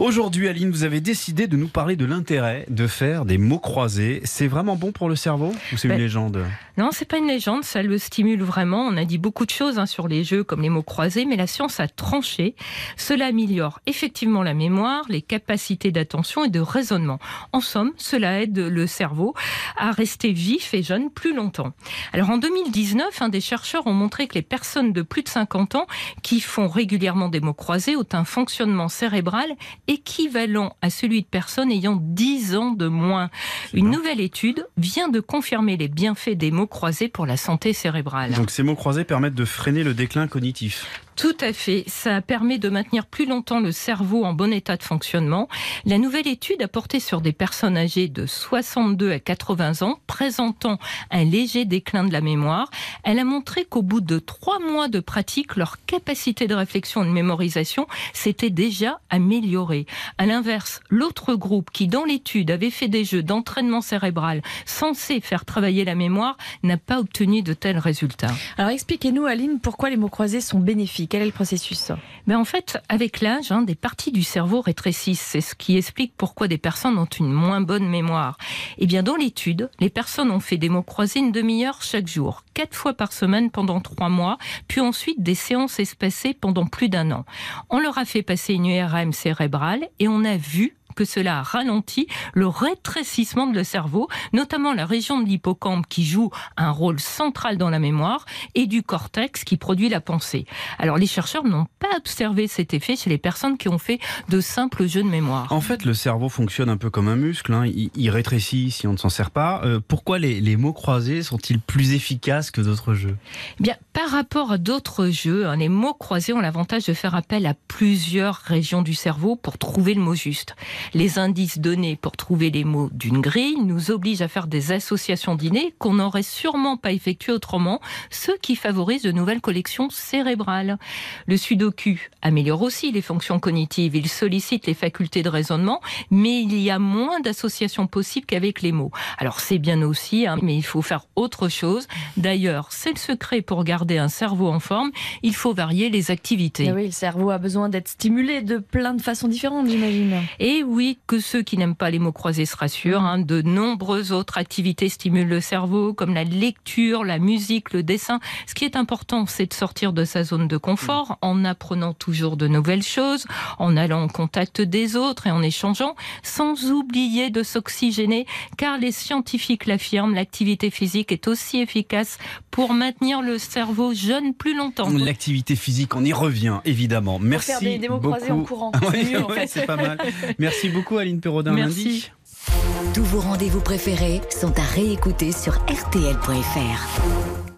Aujourd'hui, Aline, vous avez décidé de nous parler de l'intérêt de faire des mots croisés. C'est vraiment bon pour le cerveau ou c'est une légende? Non, c'est pas une légende, ça le stimule vraiment. On a dit beaucoup de choses hein, sur les jeux comme les mots croisés, mais la science a tranché. Cela améliore effectivement la mémoire, les capacités d'attention et de raisonnement. En somme, cela aide le cerveau à rester vif et jeune plus longtemps. Alors en 2019, un des chercheurs ont montré que les personnes de plus de 50 ans qui font régulièrement des mots croisés ont un fonctionnement cérébral équivalent à celui de personnes ayant 10 ans de moins. Une nouvelle étude vient de confirmer les bienfaits des mots croisés pour la santé cérébrale. Donc ces mots croisés permettent de freiner le déclin cognitif. Tout à fait. Ça permet de maintenir plus longtemps le cerveau en bon état de fonctionnement. La nouvelle étude a porté sur des personnes âgées de 62 à 80 ans présentant un léger déclin de la mémoire. Elle a montré qu'au bout de trois mois de pratique, leur capacité de réflexion et de mémorisation s'était déjà améliorée. À l'inverse, l'autre groupe qui, dans l'étude, avait fait des jeux d'entraînement cérébral censés faire travailler la mémoire n'a pas obtenu de tels résultats. Alors expliquez-nous, Aline, pourquoi les mots croisés sont bénéfiques? Quel est le processus Mais en fait, avec l'âge, hein, des parties du cerveau rétrécissent. C'est ce qui explique pourquoi des personnes ont une moins bonne mémoire. Eh bien, dans l'étude, les personnes ont fait des mots croisés une demi-heure chaque jour, quatre fois par semaine pendant trois mois, puis ensuite des séances espacées pendant plus d'un an. On leur a fait passer une URM cérébrale et on a vu que cela a ralenti le rétrécissement de le cerveau, notamment la région de l'hippocampe qui joue un rôle central dans la mémoire et du cortex qui produit la pensée. Alors les chercheurs n'ont pas observé cet effet chez les personnes qui ont fait de simples jeux de mémoire. En fait, le cerveau fonctionne un peu comme un muscle. hein. Il, il rétrécit si on ne s'en sert pas. Euh, pourquoi les, les mots croisés sont-ils plus efficaces que d'autres jeux? Eh Bien, par rapport à d'autres jeux, hein, les mots croisés ont l'avantage de faire appel à plusieurs régions du cerveau pour trouver le mot juste. Les indices donnés pour trouver les mots d'une grille nous obligent à faire des associations d'innés qu'on n'aurait sûrement pas effectuées autrement, ce qui favorise de nouvelles collections cérébrales. Le sudoku améliore aussi les fonctions cognitives, il sollicite les facultés de raisonnement, mais il y a moins d'associations possibles qu'avec les mots. Alors c'est bien aussi, hein, mais il faut faire autre chose. D'ailleurs, c'est le secret pour garder un cerveau en forme, il faut varier les activités. Eh Oui, le cerveau a besoin d'être stimulé de plein de façons différentes, j'imagine. Et oui, que ceux qui n'aiment pas les mots croisés se rassurent. hein, de nombreuses autres activités stimulent le cerveau, comme la lecture, la musique, le dessin. Ce qui est important, c'est de sortir de sa zone de confort en apprenant toujours de nouvelles choses, en allant en contact des autres et en échangeant, sans oublier de s'oxygéner, car les scientifiques l'affirment, l'activité physique est aussi efficace pour maintenir le cerveau jeune plus longtemps. L'activité physique, on y revient évidemment. Merci faire des- des mots beaucoup. croisés en courant. Mieux, en c'est pas mal. Merci beaucoup Aline Perraudin. Merci. lundi. Tous vos rendez-vous préférés sont à réécouter sur RTL.fr.